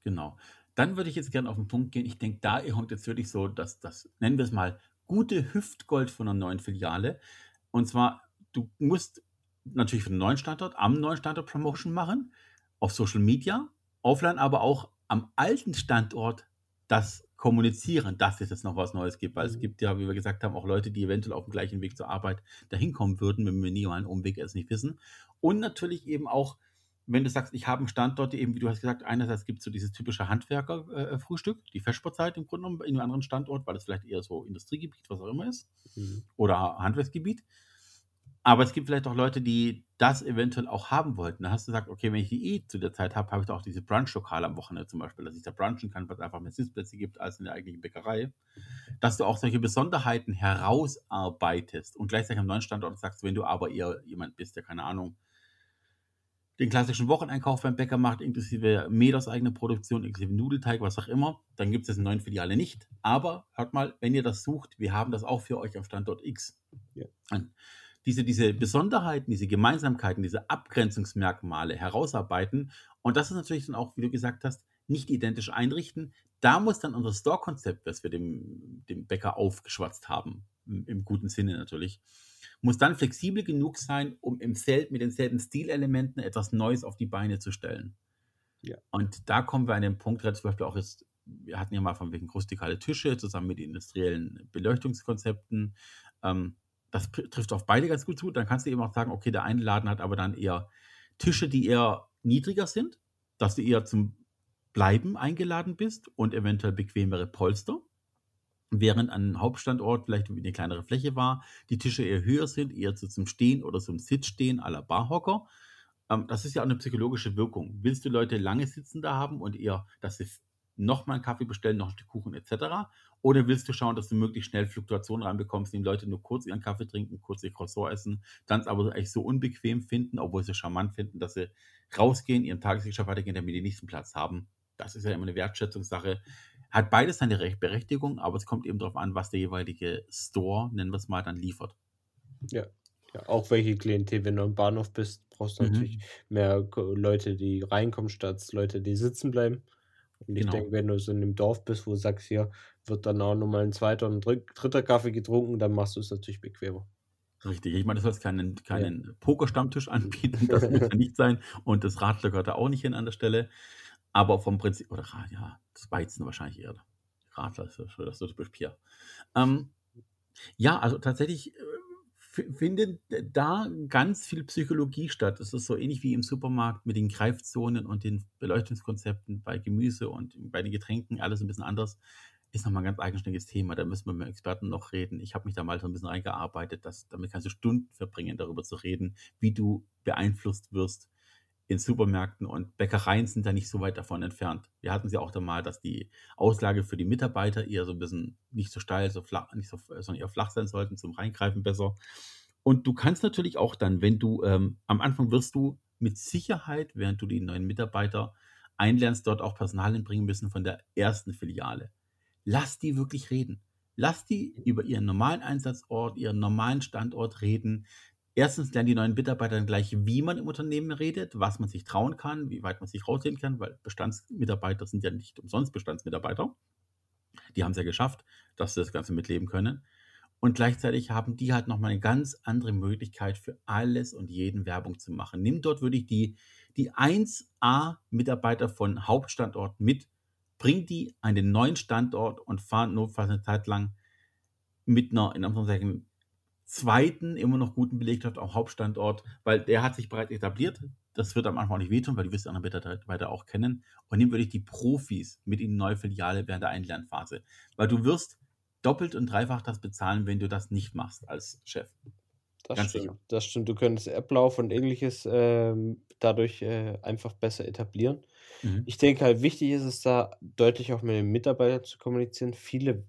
Genau. Dann würde ich jetzt gerne auf den Punkt gehen. Ich denke, da kommt jetzt wirklich so, dass das, nennen wir es mal, gute Hüftgold von einer neuen Filiale. Und zwar, du musst natürlich für den neuen Standort am neuen Standort Promotion machen, auf Social Media, offline, aber auch am alten Standort das kommunizieren, dass es jetzt noch was Neues gibt. Weil es Mhm. gibt ja, wie wir gesagt haben, auch Leute, die eventuell auf dem gleichen Weg zur Arbeit dahin kommen würden, wenn wir nie einen Umweg es nicht wissen. Und natürlich eben auch wenn du sagst, ich habe einen Standort, eben wie du hast gesagt, einerseits gibt es so dieses typische Handwerker-Frühstück, die Vesperzeit im Grunde genommen in einem anderen Standort, weil es vielleicht eher so Industriegebiet, was auch immer ist, Mhm. oder Handwerksgebiet. Aber es gibt vielleicht auch Leute, die das eventuell auch haben wollten. Da hast du gesagt, okay, wenn ich die eh zu der Zeit habe, habe ich da auch diese Brunch-Lokale am Wochenende zum Beispiel, dass ich da brunchen kann, weil es einfach mehr Sitzplätze gibt als in der eigentlichen Bäckerei. Dass du auch solche Besonderheiten herausarbeitest und gleichzeitig am neuen Standort sagst, wenn du aber eher jemand bist, der keine Ahnung, den klassischen Wocheneinkauf beim Bäcker macht, inklusive Mehl aus eigener Produktion, inklusive Nudelteig, was auch immer, dann gibt es das in neuen Filiale nicht. Aber hört mal, wenn ihr das sucht, wir haben das auch für euch am Standort X. Ja. Diese, diese Besonderheiten, diese Gemeinsamkeiten, diese Abgrenzungsmerkmale herausarbeiten. Und das ist natürlich dann auch, wie du gesagt hast, nicht identisch einrichten. Da muss dann unser Store-Konzept, das wir dem, dem Bäcker aufgeschwatzt haben, im, im guten Sinne natürlich, muss dann flexibel genug sein, um im Feld mit denselben Stilelementen etwas Neues auf die Beine zu stellen. Ja. Und da kommen wir an den Punkt, zum Beispiel auch jetzt, wir hatten ja mal von wegen rustikale Tische zusammen mit industriellen Beleuchtungskonzepten. Ähm, das trifft auf beide ganz gut zu. Dann kannst du eben auch sagen, okay, der eine Laden hat aber dann eher Tische, die eher niedriger sind, dass du eher zum Bleiben eingeladen bist und eventuell bequemere Polster während an einem Hauptstandort vielleicht eine kleinere Fläche war, die Tische eher höher sind, eher so zum Stehen oder zum Sitzstehen la Barhocker. Ähm, das ist ja auch eine psychologische Wirkung. Willst du Leute lange sitzen da haben und eher, dass sie nochmal einen Kaffee bestellen, noch ein Stück Kuchen etc.? Oder willst du schauen, dass du möglichst schnell Fluktuationen reinbekommst, indem Leute nur kurz ihren Kaffee trinken, kurz ihr Croissant essen, dann es aber echt so unbequem finden, obwohl sie charmant finden, dass sie rausgehen, ihren Tagesgeschäft weitergehen, damit die nächsten Platz haben. Das ist ja immer eine Wertschätzungssache. Hat beides seine Berechtigung, aber es kommt eben darauf an, was der jeweilige Store, nennen wir es mal, dann liefert. Ja. ja auch welche Klientel, wenn du am Bahnhof bist, brauchst du mhm. natürlich mehr Leute, die reinkommen, statt Leute, die sitzen bleiben. Und ich genau. denke, wenn du so in einem Dorf bist, wo du sagst, hier wird dann auch nochmal ein zweiter und ein dritter Kaffee getrunken, dann machst du es natürlich bequemer. Richtig. Ich meine, du sollst keinen, keinen ja. Pokerstammtisch anbieten, das muss ja nicht sein. Und das Radler gehört da auch nicht hin an der Stelle. Aber vom Prinzip, oder ja, das Weizen wahrscheinlich eher. Radler ist das, das Bier. Ähm, ja, also tatsächlich äh, findet da ganz viel Psychologie statt. Es ist so ähnlich wie im Supermarkt mit den Greifzonen und den Beleuchtungskonzepten bei Gemüse und bei den Getränken, alles ein bisschen anders. Ist nochmal ein ganz eigenständiges Thema. Da müssen wir mit Experten noch reden. Ich habe mich da mal so ein bisschen reingearbeitet. Dass, damit kannst du Stunden verbringen, darüber zu reden, wie du beeinflusst wirst in Supermärkten und Bäckereien sind da nicht so weit davon entfernt. Wir hatten sie auch da mal, dass die Auslage für die Mitarbeiter eher so ein bisschen nicht so steil, so flach, nicht so, sondern eher flach sein sollten, zum Reingreifen besser. Und du kannst natürlich auch dann, wenn du ähm, am Anfang wirst du mit Sicherheit, während du die neuen Mitarbeiter einlernst, dort auch Personal hinbringen müssen von der ersten Filiale. Lass die wirklich reden. Lass die über ihren normalen Einsatzort, ihren normalen Standort reden. Erstens lernen die neuen Mitarbeiter dann gleich, wie man im Unternehmen redet, was man sich trauen kann, wie weit man sich raussehen kann, weil Bestandsmitarbeiter sind ja nicht umsonst Bestandsmitarbeiter. Die haben es ja geschafft, dass sie das Ganze mitleben können. Und gleichzeitig haben die halt nochmal eine ganz andere Möglichkeit für alles und jeden Werbung zu machen. Nimm dort wirklich die, die 1A-Mitarbeiter von Hauptstandort mit, bring die an den neuen Standort und fahr notfalls eine Zeit lang mit einer, in Anführungszeichen, zweiten, immer noch guten Belegschaft am Hauptstandort, weil der hat sich bereits etabliert. Das wird am Anfang auch nicht wehtun, weil die wirst die anderen Mitarbeiter auch kennen. Und nimm wirklich die Profis mit in die neue Filiale während der Einlernphase. Weil du wirst doppelt und dreifach das bezahlen, wenn du das nicht machst als Chef. Das Ganz stimmt. Sicher. Das stimmt. Du könntest Ablauf und ähnliches ähm, dadurch äh, einfach besser etablieren. Mhm. Ich denke halt, wichtig ist es da, deutlich auch mit den Mitarbeitern zu kommunizieren. Viele,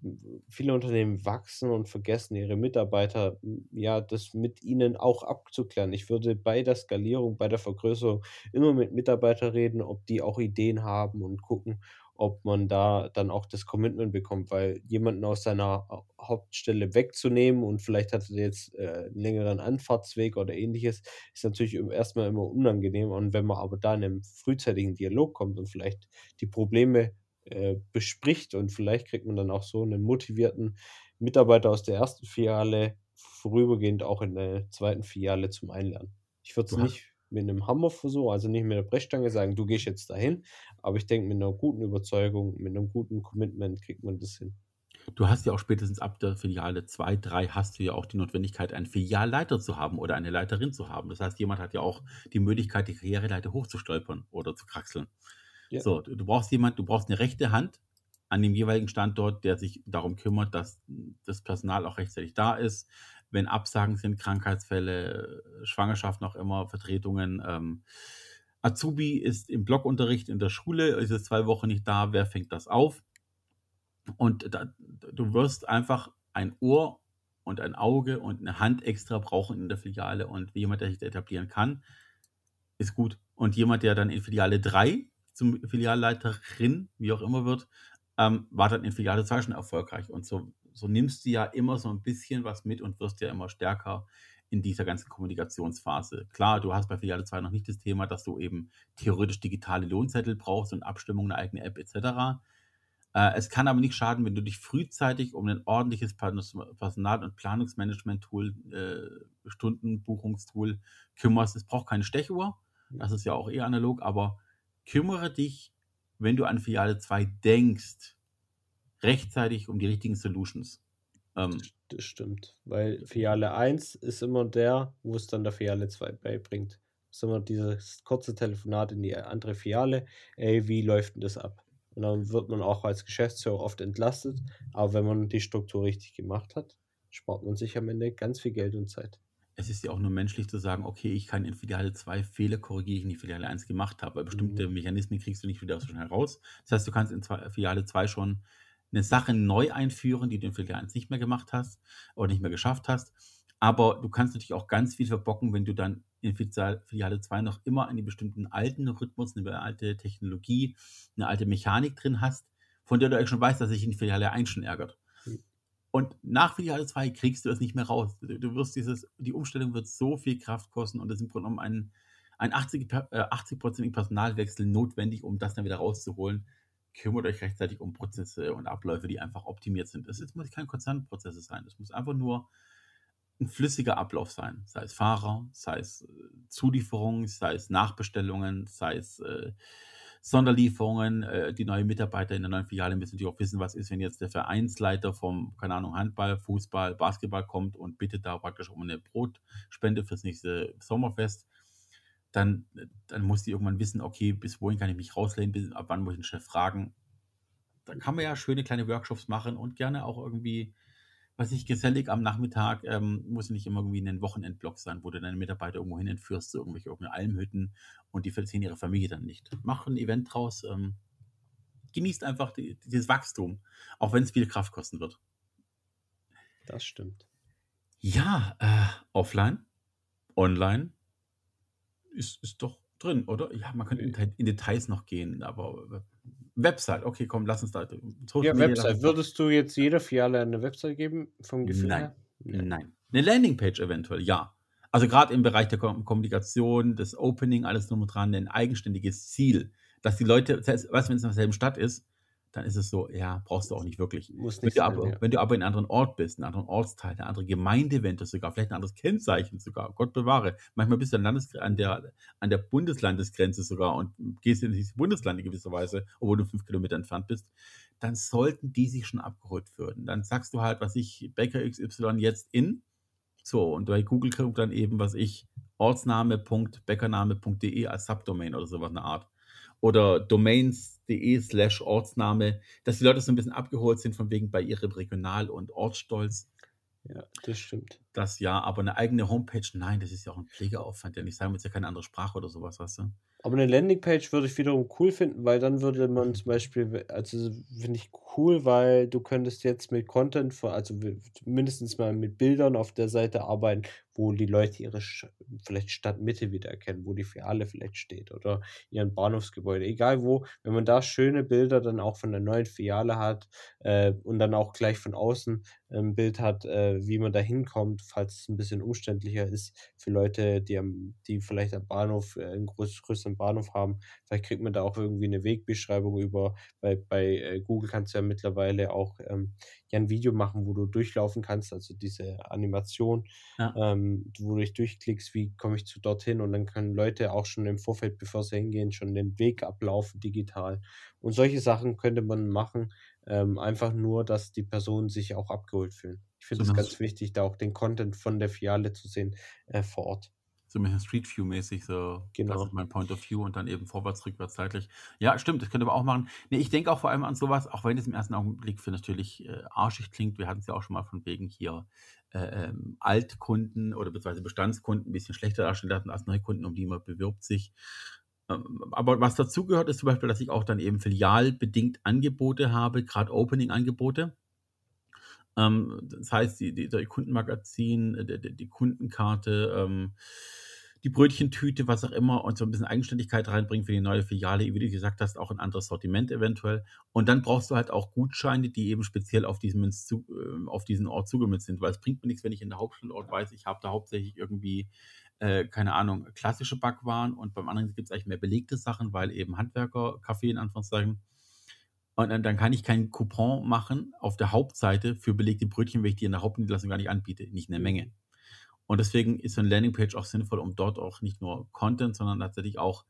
viele Unternehmen wachsen und vergessen ihre Mitarbeiter, ja, das mit ihnen auch abzuklären. Ich würde bei der Skalierung, bei der Vergrößerung immer mit Mitarbeitern reden, ob die auch Ideen haben und gucken, ob man da dann auch das Commitment bekommt, weil jemanden aus seiner Hauptstelle wegzunehmen und vielleicht hat er jetzt äh, einen längeren Anfahrtsweg oder ähnliches, ist natürlich erstmal immer unangenehm. Und wenn man aber da in einem frühzeitigen Dialog kommt und vielleicht die Probleme äh, bespricht und vielleicht kriegt man dann auch so einen motivierten Mitarbeiter aus der ersten Filiale vorübergehend auch in der zweiten Filiale zum Einlernen. Ich würde es nicht mit einem Hammer versuchen, also nicht mit der Brechstange sagen, du gehst jetzt dahin, aber ich denke, mit einer guten Überzeugung, mit einem guten Commitment kriegt man das hin. Du hast ja auch spätestens ab der Filiale 2, 3 hast du ja auch die Notwendigkeit, einen Filialleiter zu haben oder eine Leiterin zu haben. Das heißt, jemand hat ja auch die Möglichkeit, die Karriereleiter hochzustolpern oder zu kraxeln. Ja. So, du brauchst jemand, du brauchst eine rechte Hand an dem jeweiligen Standort, der sich darum kümmert, dass das Personal auch rechtzeitig da ist. Wenn Absagen sind, Krankheitsfälle, Schwangerschaft noch immer, Vertretungen, ähm, Azubi ist im Blockunterricht in der Schule, ist jetzt zwei Wochen nicht da, wer fängt das auf? Und da, du wirst einfach ein Ohr und ein Auge und eine Hand extra brauchen in der Filiale und jemand, der sich etablieren kann. ist gut. Und jemand, der dann in Filiale 3 zum Filialleiterin, wie auch immer wird, ähm, war dann in Filiale 2 schon erfolgreich. Und so, so nimmst du ja immer so ein bisschen was mit und wirst ja immer stärker in dieser ganzen Kommunikationsphase. Klar, du hast bei Filiale 2 noch nicht das Thema, dass du eben theoretisch digitale Lohnzettel brauchst und Abstimmung, eine eigene App etc. Äh, es kann aber nicht schaden, wenn du dich frühzeitig um ein ordentliches Personal- und Planungsmanagement-Tool, äh, Stundenbuchungstool kümmerst. Es braucht keine Stechuhr, das ist ja auch eher analog, aber kümmere dich, wenn du an Filiale 2 denkst, rechtzeitig um die richtigen Solutions. Ähm, das stimmt, weil Filiale 1 ist immer der, wo es dann der Filiale 2 beibringt. Das ist immer dieses kurze Telefonat in die andere Filiale. Ey, wie läuft denn das ab? Und dann wird man auch als Geschäftsführer oft entlastet. Aber wenn man die Struktur richtig gemacht hat, spart man sich am Ende ganz viel Geld und Zeit. Es ist ja auch nur menschlich zu sagen, okay, ich kann in Filiale 2 Fehler korrigieren, die ich in Filiale 1 gemacht habe. Weil bestimmte mhm. Mechanismen kriegst du nicht wieder so schnell raus. Das heißt, du kannst in Filiale 2 schon eine Sache neu einführen, die du in Filiale 1 nicht mehr gemacht hast oder nicht mehr geschafft hast. Aber du kannst natürlich auch ganz viel verbocken, wenn du dann in Filiale 2 noch immer einen bestimmten alten Rhythmus, eine alte Technologie, eine alte Mechanik drin hast, von der du eigentlich schon weißt, dass sich in Filiale 1 schon ärgert. Und nach Filiale 2 kriegst du es nicht mehr raus. Du wirst dieses, die Umstellung wird so viel Kraft kosten und es ist im Grunde genommen ein, ein 80-prozentigen äh, 80 Personalwechsel notwendig, um das dann wieder rauszuholen. Kümmert euch rechtzeitig um Prozesse und Abläufe, die einfach optimiert sind. Es muss kein Konzernprozesse sein. Es muss einfach nur ein flüssiger Ablauf sein. Sei es Fahrer, sei es äh, Zulieferungen, sei es Nachbestellungen, sei es äh, Sonderlieferungen. Äh, die neuen Mitarbeiter in der neuen Filiale müssen natürlich auch wissen, was ist, wenn jetzt der Vereinsleiter vom, keine Ahnung, Handball, Fußball, Basketball kommt und bittet da praktisch um eine Brotspende fürs nächste Sommerfest. Dann, dann muss die irgendwann wissen, okay, bis wohin kann ich mich rauslehnen, bis, ab wann muss ich den Chef fragen. Da kann man ja schöne kleine Workshops machen und gerne auch irgendwie was ich gesellig am Nachmittag, ähm, muss nicht immer irgendwie ein Wochenendblock sein, wo du deine Mitarbeiter irgendwo hin entführst, zu irgendwelche irgendeine Almhütten und die verziehen ihre Familie dann nicht. Mach ein Event draus, ähm, genießt einfach die, dieses Wachstum, auch wenn es viel Kraft kosten wird. Das stimmt. Ja, äh, offline, online ist, ist doch drin, oder? Ja, man könnte in, in Details noch gehen, aber Website, okay, komm, lass uns da. Social ja, Website. Würdest du jetzt jeder Filiale eine Website geben, vom Gefühl Nein. her? Nein. Nein. Eine Landingpage eventuell, ja. Also gerade im Bereich der Kommunikation, das Opening, alles drum und dran, ein eigenständiges Ziel, dass die Leute, was, wenn es in derselben Stadt ist, dann ist es so, ja, brauchst du auch nicht wirklich. Muss nicht wenn, sein, du aber, ja. wenn du aber in einem anderen Ort bist, in einem anderen Ortsteil, eine andere Gemeinde wendest sogar, vielleicht ein anderes Kennzeichen sogar, Gott bewahre. Manchmal bist du Landes an, der, an der Bundeslandesgrenze sogar und gehst in dieses Bundesland in gewisser Weise, obwohl du fünf Kilometer entfernt bist, dann sollten die sich schon abgeholt werden. Dann sagst du halt, was ich, Bäcker XY jetzt in, so, und bei Google kommt dann eben, was ich, ortsname.bäckername.de als Subdomain oder sowas eine Art oder domains.de slash Ortsname, dass die Leute so ein bisschen abgeholt sind von wegen bei ihrem Regional- und Ortsstolz. Ja, das stimmt. Das ja, aber eine eigene Homepage, nein, das ist ja auch ein Pflegeaufwand, der nicht sagen wir jetzt ja keine andere Sprache oder sowas, weißt du? Aber eine Landingpage würde ich wiederum cool finden, weil dann würde man zum Beispiel, also finde ich cool, weil du könntest jetzt mit Content, also mindestens mal mit Bildern auf der Seite arbeiten, wo die Leute ihre vielleicht Stadtmitte wiedererkennen, wo die Filiale vielleicht steht oder ihren Bahnhofsgebäude, egal wo, wenn man da schöne Bilder dann auch von der neuen Filiale hat äh, und dann auch gleich von außen ein Bild hat, äh, wie man da hinkommt, falls es ein bisschen umständlicher ist für Leute, die, am, die vielleicht am Bahnhof äh, einen Bahnhof haben. Vielleicht kriegt man da auch irgendwie eine Wegbeschreibung über. Bei, bei äh, Google kannst du ja mittlerweile auch ähm, ja ein Video machen, wo du durchlaufen kannst, also diese Animation, ja. ähm, wo du dich durchklickst, wie komme ich zu dorthin und dann können Leute auch schon im Vorfeld, bevor sie hingehen, schon den Weg ablaufen digital. Und solche Sachen könnte man machen, ähm, einfach nur, dass die Personen sich auch abgeholt fühlen. Ich finde es so ganz wichtig, da auch den Content von der Filiale zu sehen äh, vor Ort. So ein bisschen Street View-mäßig, so genau. das ist mein Point of View und dann eben vorwärts, rückwärts, zeitlich. Ja, stimmt, das könnte man auch machen. Nee, ich denke auch vor allem an sowas, auch wenn es im ersten Augenblick für natürlich äh, arschig klingt. Wir hatten es ja auch schon mal von wegen hier äh, ähm, Altkunden oder beziehungsweise Bestandskunden ein bisschen schlechter darstellen lassen als Neukunden, um die man bewirbt sich. Ähm, aber was dazu gehört, ist zum Beispiel, dass ich auch dann eben filialbedingt Angebote habe, gerade Opening-Angebote. Ähm, das heißt, die, die, die Kundenmagazin, die, die, Kundenkarte, ähm, die Brötchentüte, was auch immer, und so ein bisschen Eigenständigkeit reinbringen für die neue Filiale, wie du gesagt hast, auch ein anderes Sortiment eventuell. Und dann brauchst du halt auch Gutscheine, die eben speziell auf diesen, äh, auf diesen Ort zugemünzt sind, weil es bringt mir nichts, wenn ich in der Hauptstandort weiß, ich habe da hauptsächlich irgendwie, äh, keine Ahnung, klassische Backwaren und beim anderen gibt es eigentlich mehr belegte Sachen, weil eben Handwerker, Kaffee in Anführungszeichen. Und dann, dann kann ich keinen Coupon machen auf der Hauptseite für belegte Brötchen, wenn ich die in der Hauptniederlassung gar nicht anbiete, nicht eine Menge. Und deswegen ist so eine Landingpage auch sinnvoll, um dort auch nicht nur Content, sondern tatsächlich auch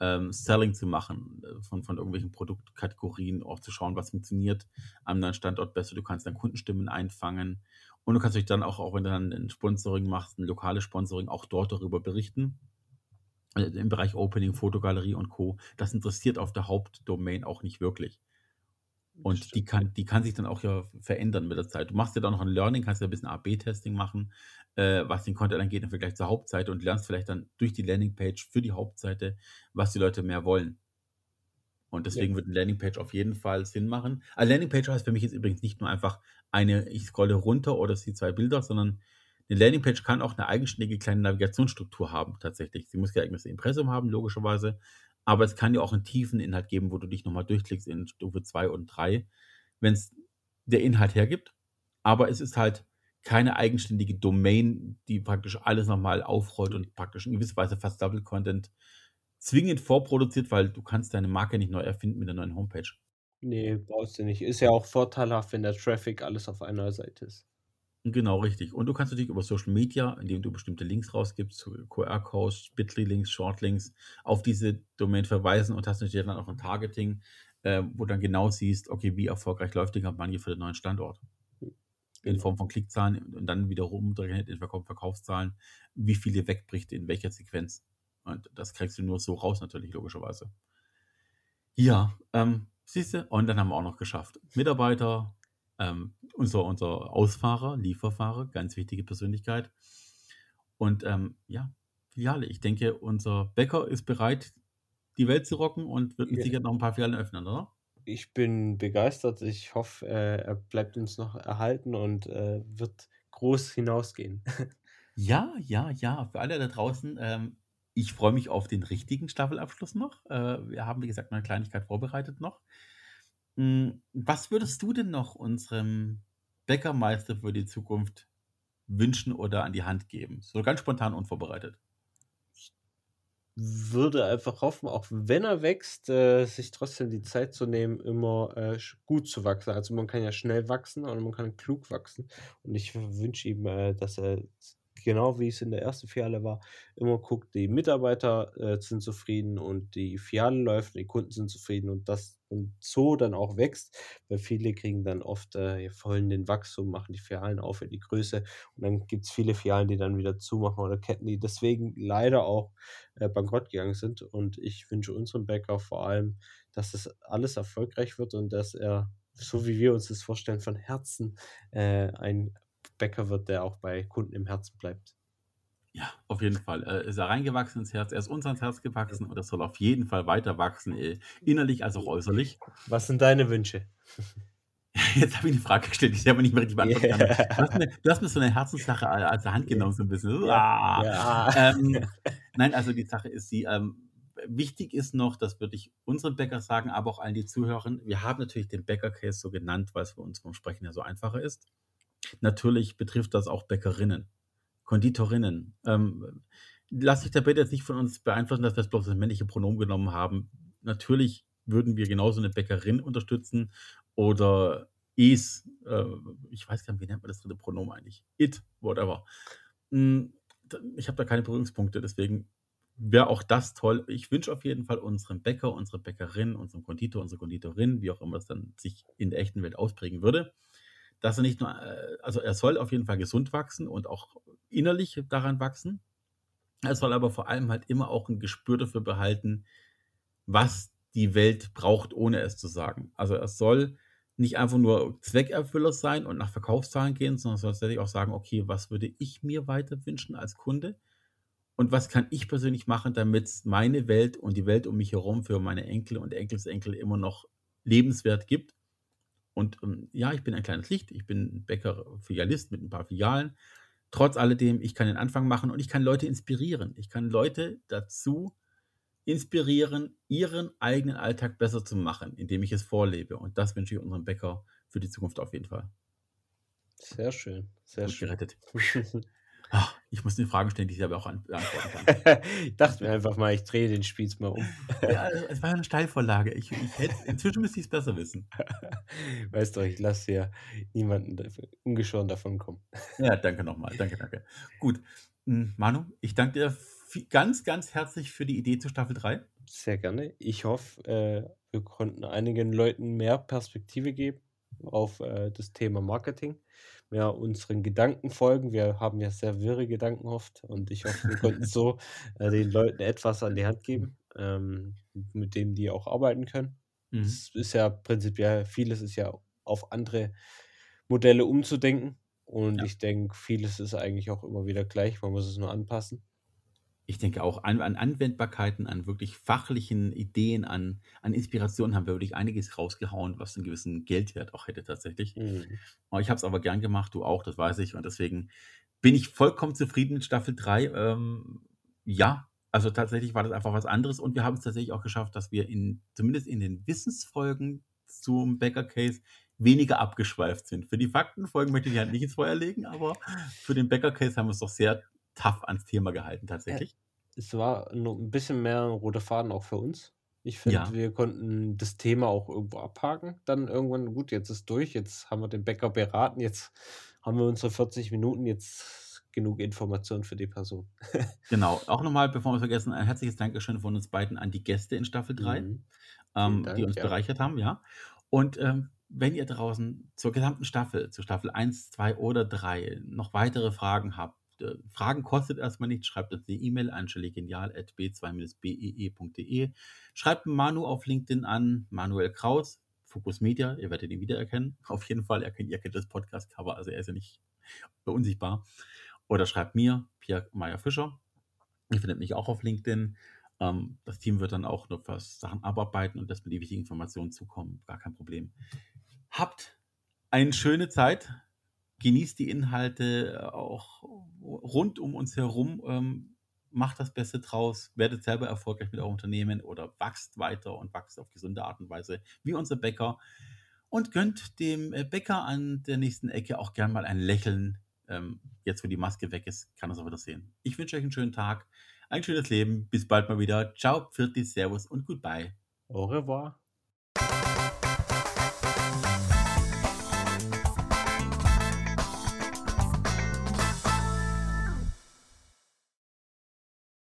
ähm, Selling zu machen äh, von, von irgendwelchen Produktkategorien, auch zu schauen, was funktioniert am neuen Standort besser. Du kannst dann Kundenstimmen einfangen und du kannst dich dann auch, auch wenn du dann ein Sponsoring machst, ein lokales Sponsoring, auch dort darüber berichten. Äh, Im Bereich Opening, Fotogalerie und Co. Das interessiert auf der Hauptdomain auch nicht wirklich. Und die kann, die kann sich dann auch ja verändern mit der Zeit. Du machst ja dann noch ein Learning, kannst ja ein bisschen AB-Testing machen, äh, was den Content angeht im Vergleich zur Hauptseite und lernst vielleicht dann durch die Landingpage für die Hauptseite, was die Leute mehr wollen. Und deswegen ja. wird eine Landingpage auf jeden Fall Sinn machen. Eine Landingpage heißt für mich jetzt übrigens nicht nur einfach eine, ich scrolle runter oder sie zwei Bilder, sondern eine Landingpage kann auch eine eigenständige kleine Navigationsstruktur haben, tatsächlich. Sie muss ja irgendwas Impressum haben, logischerweise. Aber es kann ja auch einen tiefen Inhalt geben, wo du dich nochmal durchklickst in Stufe 2 und 3, wenn es der Inhalt hergibt. Aber es ist halt keine eigenständige Domain, die praktisch alles nochmal aufrollt und praktisch in gewisser Weise fast Double Content zwingend vorproduziert, weil du kannst deine Marke nicht neu erfinden mit der neuen Homepage. Nee, brauchst du nicht. Ist ja auch vorteilhaft, wenn der Traffic alles auf einer Seite ist. Genau, richtig. Und du kannst natürlich über Social Media, indem du bestimmte Links rausgibst, QR-Codes, Bitly-Links, Shortlinks, auf diese Domain verweisen und hast natürlich dann auch ein Targeting, äh, wo du dann genau siehst, okay, wie erfolgreich läuft die Kampagne für den neuen Standort in Form von Klickzahlen und dann wiederum umgerechnet in Verkaufszahlen, wie viele wegbricht in welcher Sequenz. Und das kriegst du nur so raus, natürlich, logischerweise. Ja, ähm, siehst du, und dann haben wir auch noch geschafft. Mitarbeiter, ähm, unser, unser Ausfahrer, Lieferfahrer, ganz wichtige Persönlichkeit. Und ähm, ja, Filiale. Ich denke, unser Bäcker ist bereit, die Welt zu rocken und wird mit ja. Sicherheit noch ein paar Filialen öffnen, oder? Ich bin begeistert. Ich hoffe, äh, er bleibt uns noch erhalten und äh, wird groß hinausgehen. Ja, ja, ja. Für alle da draußen, ähm, ich freue mich auf den richtigen Staffelabschluss noch. Äh, wir haben, wie gesagt, eine Kleinigkeit vorbereitet noch. Hm, was würdest du denn noch unserem Bäckermeister für die Zukunft wünschen oder an die Hand geben? So ganz spontan unvorbereitet würde einfach hoffen, auch wenn er wächst, äh, sich trotzdem die Zeit zu nehmen, immer äh, gut zu wachsen. Also man kann ja schnell wachsen und man kann klug wachsen. Und ich wünsche ihm, äh, dass er genau wie es in der ersten Filiale war, immer guckt, die Mitarbeiter äh, sind zufrieden und die Filiale läuft, die Kunden sind zufrieden und das und so dann auch wächst, weil viele kriegen dann oft, äh, wollen den Wachstum, machen die Filialen auf in die Größe und dann gibt es viele Filialen, die dann wieder zumachen oder Ketten, die deswegen leider auch äh, bankrott gegangen sind und ich wünsche unserem Bäcker vor allem, dass das alles erfolgreich wird und dass er so wie wir uns das vorstellen, von Herzen äh, ein Bäcker wird, der auch bei Kunden im Herzen bleibt. Ja, auf jeden Fall. Er ist er reingewachsen ins Herz. Er ist uns ans Herz gewachsen und das soll auf jeden Fall weiter wachsen, äh, innerlich als auch äußerlich. Was sind deine Wünsche? Jetzt habe ich eine Frage gestellt, die ich aber nicht mehr richtig beantworten yeah. kann. Du hast, mir, so eine Herzenssache als Hand genommen, so ein bisschen. Ja. ja. Ähm, nein, also die Sache ist sie, ähm, wichtig ist noch, das würde ich unseren Bäcker sagen, aber auch allen, die zuhören, wir haben natürlich den Bäcker-Case so genannt, weil es für uns vom Sprechen ja so einfacher ist. Natürlich betrifft das auch Bäckerinnen, Konditorinnen. Ähm, lass dich da bitte jetzt nicht von uns beeinflussen, dass wir jetzt bloß das männliche Pronomen genommen haben. Natürlich würden wir genauso eine Bäckerin unterstützen oder is, äh, ich weiß gar nicht, wie nennt man das dritte Pronomen eigentlich? It, whatever. Hm, ich habe da keine Berührungspunkte, deswegen wäre auch das toll. Ich wünsche auf jeden Fall unserem Bäcker, unserer Bäckerin, unserem Konditor, unserer Konditorin, wie auch immer es dann sich in der echten Welt ausprägen würde, dass er nicht nur, äh, also er soll auf jeden Fall gesund wachsen und auch innerlich daran wachsen. Er soll aber vor allem halt immer auch ein Gespür dafür behalten, was die Welt braucht, ohne es zu sagen. Also er soll nicht einfach nur Zweckerfüller sein und nach Verkaufszahlen gehen, sondern soll tatsächlich auch sagen, okay, was würde ich mir weiter wünschen als Kunde? Und was kann ich persönlich machen, damit meine Welt und die Welt um mich herum für meine Enkel und Enkelsenkel immer noch lebenswert gibt? Und ähm, ja, ich bin ein kleines Licht, ich bin Bäcker, Filialist mit ein paar Filialen. trotz alledem, ich kann den Anfang machen und ich kann Leute inspirieren. Ich kann Leute dazu inspirieren, ihren eigenen Alltag besser zu machen, indem ich es vorlebe. Und das wünsche ich unserem Bäcker für die Zukunft auf jeden Fall. Sehr schön, sehr Gut schön. gerettet. Ich muss den Fragen stellen, die ich selber auch an- beantworten kann. ich dachte mir einfach mal, ich drehe den Spieß mal um. Ja, es war ja eine Steilvorlage. Ich, ich hätte, inzwischen müsste ich es besser wissen. Weißt du, ich lasse ja niemanden ungeschoren davon kommen. Ja, danke nochmal. Danke, danke. Gut. Hm, Manu, ich danke dir ganz, ganz herzlich für die Idee zu Staffel 3. Sehr gerne. Ich hoffe, äh, wir konnten einigen Leuten mehr Perspektive geben auf äh, das Thema Marketing, mehr unseren Gedanken folgen. Wir haben ja sehr wirre Gedanken oft und ich hoffe, wir konnten so äh, den Leuten etwas an die Hand geben, ähm, mit dem die auch arbeiten können. Mhm. Es ist ja prinzipiell, vieles ist ja auf andere Modelle umzudenken. Und Ja. ich denke, vieles ist eigentlich auch immer wieder gleich. Man muss es nur anpassen. Ich denke auch an, an Anwendbarkeiten, an wirklich fachlichen Ideen, an, an Inspirationen haben wir wirklich einiges rausgehauen, was einen gewissen Geldwert auch hätte tatsächlich. Mhm. Aber ich habe es aber gern gemacht, du auch, das weiß ich. Und deswegen bin ich vollkommen zufrieden mit Staffel 3. Ähm, ja, also tatsächlich war das einfach was anderes. Und wir haben es tatsächlich auch geschafft, dass wir in, zumindest in den Wissensfolgen zum Becker Case weniger abgeschweift sind. Für die Faktenfolgen möchte ich Hand nicht ins Feuer legen, aber für den Becker Case haben wir es doch sehr tough ans Thema gehalten tatsächlich. Es war nur ein bisschen mehr roter Faden auch für uns. Ich finde, Ja. wir konnten das Thema auch irgendwo abhaken. Dann irgendwann, gut, jetzt ist durch, jetzt haben wir den Bäcker beraten, jetzt haben wir unsere 40 Minuten, jetzt genug Information für die Person. Genau. Auch nochmal, bevor wir es vergessen, ein herzliches Dankeschön von uns beiden an die Gäste in Staffel 3. Mhm. ähm, Dank, die uns ja. bereichert haben, ja. Und ähm, wenn ihr draußen zur gesamten Staffel, zur Staffel 1, 2 oder 3 noch weitere Fragen habt, äh, Fragen kostet erstmal nichts, schreibt uns die E-Mail an b2-bee.de. Schreibt Manu auf LinkedIn an, Manuel Kraus, Focus Media, ihr werdet ihn wiedererkennen. Auf jeden Fall, er kennt, ihr kennt das Podcast-Cover, also er ist ja nicht unsichtbar. Oder schreibt mir, Pierre Meyer Fischer. Ihr findet mich auch auf LinkedIn. Ähm, das Team wird dann auch noch was Sachen abarbeiten und dass mir die wichtigen Informationen zukommen. Gar kein Problem. Habt eine schöne Zeit. Genießt die Inhalte äh, auch rund um uns herum. Ähm, macht das Beste draus. Werdet selber erfolgreich mit eurem Unternehmen oder wachst weiter und wachst auf gesunde Art und Weise wie unser Bäcker. Und gönnt dem äh, Bäcker an der nächsten Ecke auch gern mal ein Lächeln. Ähm, jetzt, wo die Maske weg ist, kann er es auch wieder sehen. Ich wünsche euch einen schönen Tag ein schönes Leben. Bis bald mal wieder. Ciao, Pfirti, Servus und Goodbye. Au revoir.